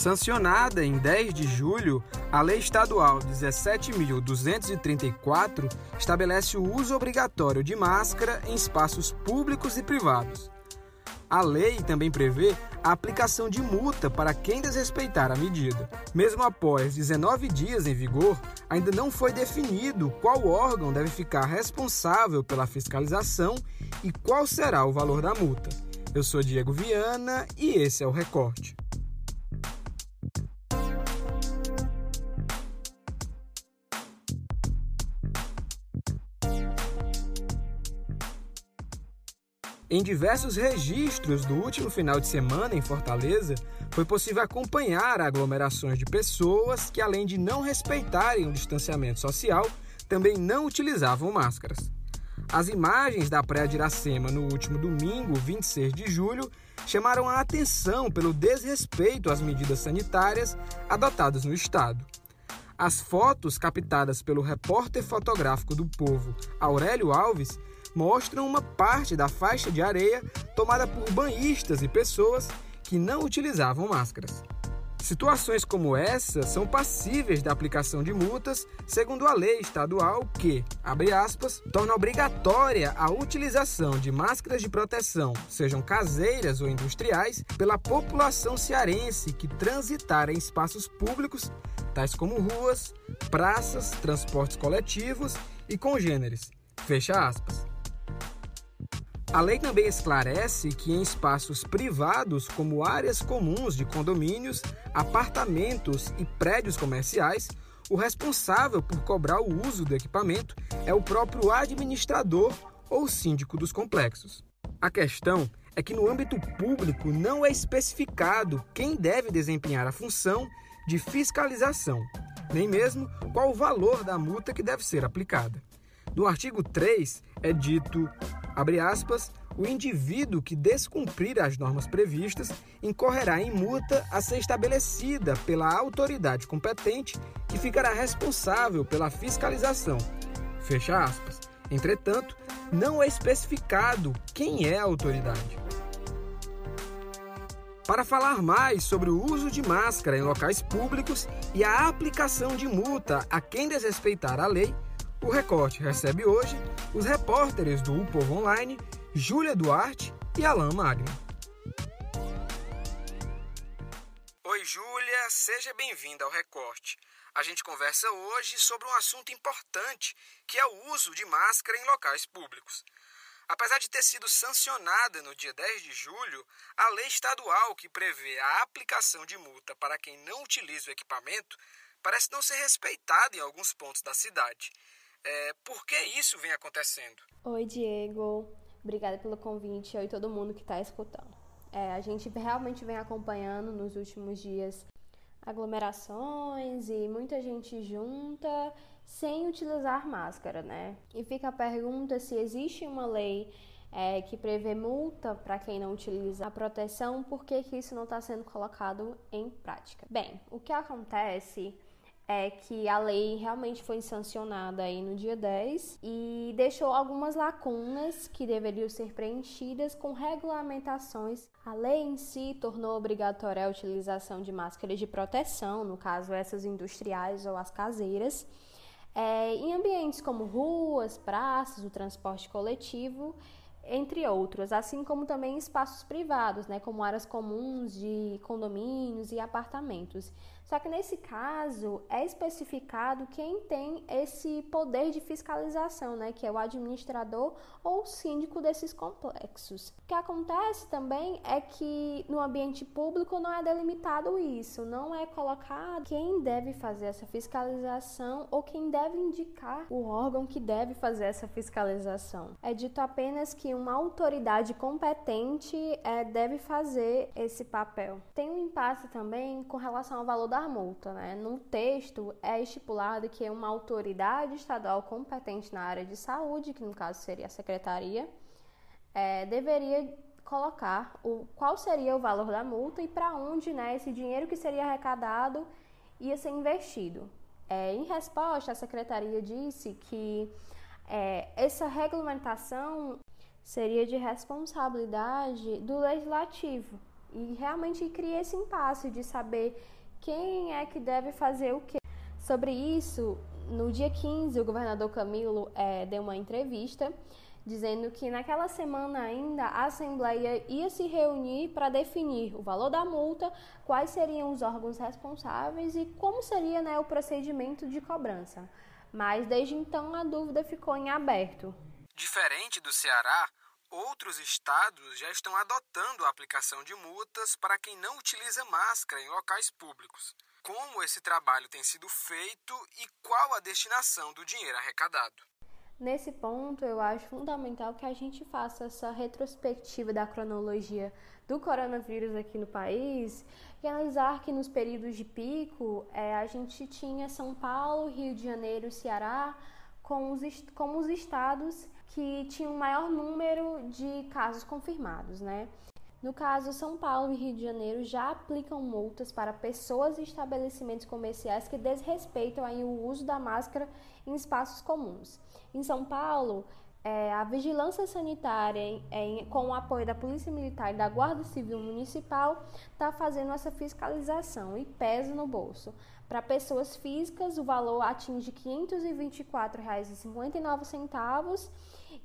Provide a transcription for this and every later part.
Sancionada em 10 de julho, a Lei Estadual 17.234 estabelece o uso obrigatório de máscara em espaços públicos e privados. A lei também prevê a aplicação de multa para quem desrespeitar a medida. Mesmo após 19 dias em vigor, ainda não foi definido qual órgão deve ficar responsável pela fiscalização e qual será o valor da multa. Eu sou Diego Viana e esse é o Recorte. Em diversos registros do último final de semana em Fortaleza, foi possível acompanhar aglomerações de pessoas que, além de não respeitarem o distanciamento social, também não utilizavam máscaras. As imagens da Praia de Iracema no último domingo, 26 de julho, chamaram a atenção pelo desrespeito às medidas sanitárias adotadas no estado. As fotos captadas pelo repórter fotográfico do Povo, Aurélio Alves, mostram uma parte da faixa de areia tomada por banhistas e pessoas que não utilizavam máscaras. Situações como essa são passíveis da aplicação de multas, segundo a lei estadual que, abre aspas, torna obrigatória a utilização de máscaras de proteção, sejam caseiras ou industriais, pela população cearense que transitar em espaços públicos, tais como ruas, praças, transportes coletivos e congêneres. Fecha aspas. A lei também esclarece que em espaços privados, como áreas comuns de condomínios, apartamentos e prédios comerciais, o responsável por cobrar o uso do equipamento é o próprio administrador ou síndico dos complexos. A questão é que no âmbito público não é especificado quem deve desempenhar a função de fiscalização, nem mesmo qual o valor da multa que deve ser aplicada. No artigo 3 é dito Abre aspas, o indivíduo que descumprir as normas previstas incorrerá em multa a ser estabelecida pela autoridade competente que ficará responsável pela fiscalização. Fecha aspas. Entretanto, não é especificado quem é a autoridade. Para falar mais sobre o uso de máscara em locais públicos e a aplicação de multa a quem desrespeitar a lei, o Recorte recebe hoje os repórteres do Povo Online, Júlia Duarte e Alain Magno. Oi, Júlia, seja bem-vinda ao Recorte. A gente conversa hoje sobre um assunto importante, que é o uso de máscara em locais públicos. Apesar de ter sido sancionada no dia 10 de julho, a lei estadual que prevê a aplicação de multa para quem não utiliza o equipamento parece não ser respeitada em alguns pontos da cidade. É, por que isso vem acontecendo? Oi, Diego. Obrigada pelo convite. Oi, todo mundo que está escutando. É, a gente realmente vem acompanhando nos últimos dias aglomerações e muita gente junta sem utilizar máscara, né? E fica a pergunta se existe uma lei é, que prevê multa para quem não utiliza a proteção, por que, que isso não está sendo colocado em prática? Bem, o que acontece é que a lei realmente foi sancionada aí no dia 10 e deixou algumas lacunas que deveriam ser preenchidas com regulamentações. A lei em si tornou obrigatória a utilização de máscaras de proteção, no caso essas industriais ou as caseiras, é, em ambientes como ruas, praças, o transporte coletivo entre outros, assim como também espaços privados, né, como áreas comuns de condomínios e apartamentos. Só que nesse caso é especificado quem tem esse poder de fiscalização, né, que é o administrador ou síndico desses complexos. O que acontece também é que no ambiente público não é delimitado isso, não é colocado quem deve fazer essa fiscalização ou quem deve indicar o órgão que deve fazer essa fiscalização. É dito apenas que uma autoridade competente é, deve fazer esse papel. Tem um impasse também com relação ao valor da multa. Né? No texto é estipulado que uma autoridade estadual competente na área de saúde, que no caso seria a secretaria, é, deveria colocar o, qual seria o valor da multa e para onde né, esse dinheiro que seria arrecadado ia ser investido. É, em resposta, a secretaria disse que é, essa regulamentação seria de responsabilidade do legislativo E realmente cria esse impasse de saber quem é que deve fazer o quê. Sobre isso, no dia 15, o governador Camilo é, deu uma entrevista dizendo que naquela semana ainda a Assembleia ia se reunir para definir o valor da multa, quais seriam os órgãos responsáveis e como seria né, o procedimento de cobrança. Mas desde então a dúvida ficou em aberto. Diferente do Ceará, outros estados já estão adotando a aplicação de multas para quem não utiliza máscara em locais públicos. Como esse trabalho tem sido feito e qual a destinação do dinheiro arrecadado? Nesse ponto, eu acho fundamental que a gente faça essa retrospectiva da cronologia do coronavírus aqui no país e analisar que nos períodos de pico é, a gente tinha São Paulo, Rio de Janeiro Ceará como os, como os estados que tinham maior número de casos confirmados, né? No caso, São Paulo e Rio de Janeiro já aplicam multas para pessoas e estabelecimentos comerciais que desrespeitam aí o uso da máscara em espaços comuns. Em São Paulo, é, a vigilância sanitária, é, com o apoio da Polícia Militar e da Guarda Civil Municipal, está fazendo essa fiscalização e pesa no bolso. Para pessoas físicas, o valor atinge R$ 524,59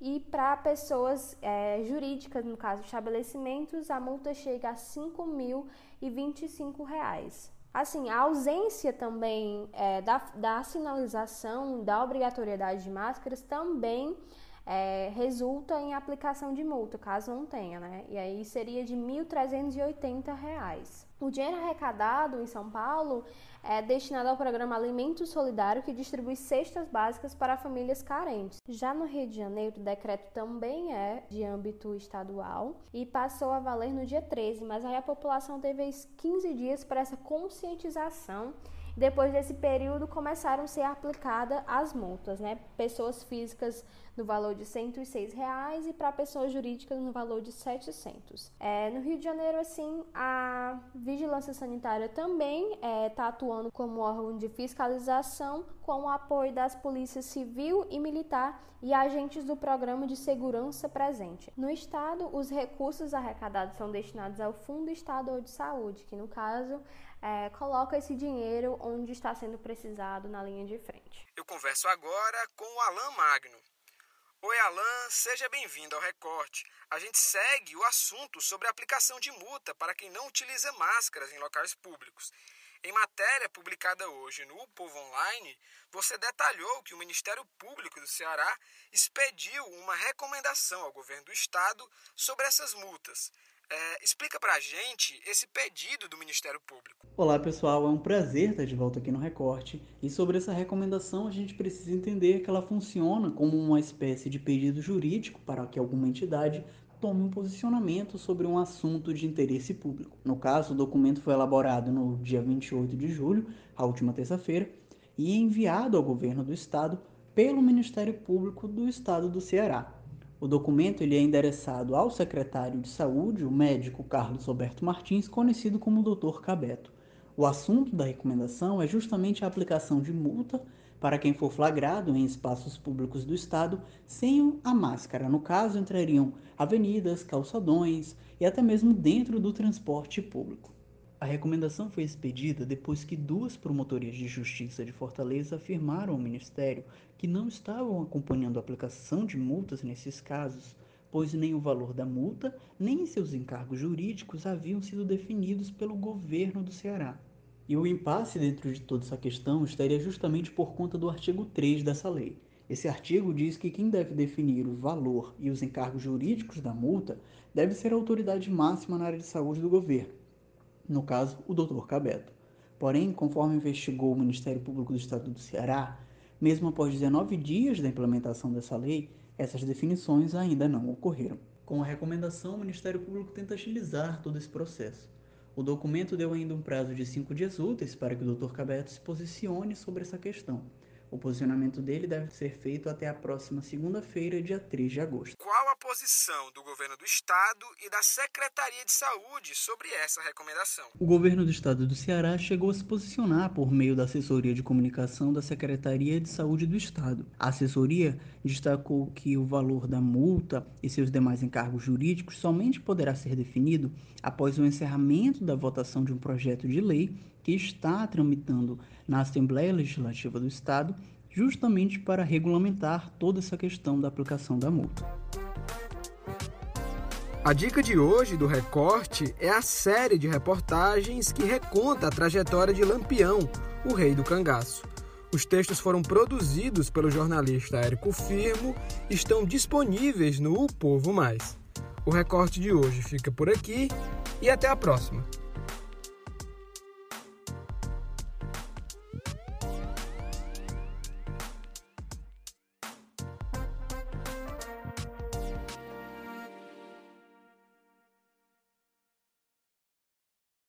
e para pessoas é, jurídicas, no caso estabelecimentos, a multa chega a R$ 5.025. Assim, a ausência também é, da, da sinalização da obrigatoriedade de máscaras também é, resulta em aplicação de multa, caso não tenha, né? E aí seria de R$ 1.380. O dinheiro arrecadado em São Paulo é destinado ao programa Alimento Solidário, que distribui cestas básicas para famílias carentes. Já no Rio de Janeiro, o decreto também é de âmbito estadual e passou a valer no dia 13, mas aí a população teve 15 dias para essa conscientização depois desse período, começaram a ser aplicadas as multas, né? Pessoas físicas no valor de 106 reais e para pessoas jurídicas no valor de 700. É, no Rio de Janeiro, assim, a vigilância sanitária também está é, tá atuando como órgão de fiscalização com o apoio das polícias civil e militar e agentes do programa de segurança presente. No estado, os recursos arrecadados são destinados ao Fundo Estadual de Saúde, que no caso é, coloca esse dinheiro onde está sendo precisado na linha de frente. Eu converso agora com o Alan Magno. Oi, Alan, seja bem-vindo ao Recorte. A gente segue o assunto sobre a aplicação de multa para quem não utiliza máscaras em locais públicos. Em matéria publicada hoje no Povo Online, você detalhou que o Ministério Público do Ceará expediu uma recomendação ao governo do estado sobre essas multas. É, explica pra gente esse pedido do Ministério Público. Olá pessoal, é um prazer estar de volta aqui no Recorte. E sobre essa recomendação, a gente precisa entender que ela funciona como uma espécie de pedido jurídico para que alguma entidade tome um posicionamento sobre um assunto de interesse público. No caso, o documento foi elaborado no dia 28 de julho, a última terça-feira, e enviado ao governo do estado pelo Ministério Público do Estado do Ceará. O documento ele é endereçado ao secretário de Saúde, o médico Carlos Roberto Martins, conhecido como Dr. Cabeto. O assunto da recomendação é justamente a aplicação de multa para quem for flagrado em espaços públicos do Estado sem a máscara. No caso, entrariam avenidas, calçadões e até mesmo dentro do transporte público. A recomendação foi expedida depois que duas promotorias de justiça de Fortaleza afirmaram ao Ministério que não estavam acompanhando a aplicação de multas nesses casos, pois nem o valor da multa nem seus encargos jurídicos haviam sido definidos pelo governo do Ceará. E o impasse dentro de toda essa questão estaria justamente por conta do artigo 3 dessa lei. Esse artigo diz que quem deve definir o valor e os encargos jurídicos da multa deve ser a autoridade máxima na área de saúde do governo, no caso, o Dr. Cabeto. Porém, conforme investigou o Ministério Público do Estado do Ceará, mesmo após 19 dias da implementação dessa lei, essas definições ainda não ocorreram. Com a recomendação, o Ministério Público tenta agilizar todo esse processo. O documento deu ainda um prazo de cinco dias úteis para que o Dr. Cabeto se posicione sobre essa questão. O posicionamento dele deve ser feito até a próxima segunda-feira, dia 3 de agosto. Qual a posição do governo do estado e da Secretaria de Saúde sobre essa recomendação? O governo do estado do Ceará chegou a se posicionar por meio da assessoria de comunicação da Secretaria de Saúde do estado. A assessoria destacou que o valor da multa e seus demais encargos jurídicos somente poderá ser definido após o encerramento da votação de um projeto de lei que está tramitando na Assembleia Legislativa do Estado, justamente para regulamentar toda essa questão da aplicação da multa. A dica de hoje do Recorte é a série de reportagens que reconta a trajetória de Lampião, o rei do cangaço. Os textos foram produzidos pelo jornalista Érico Firmo e estão disponíveis no O Povo Mais. O recorte de hoje fica por aqui e até a próxima.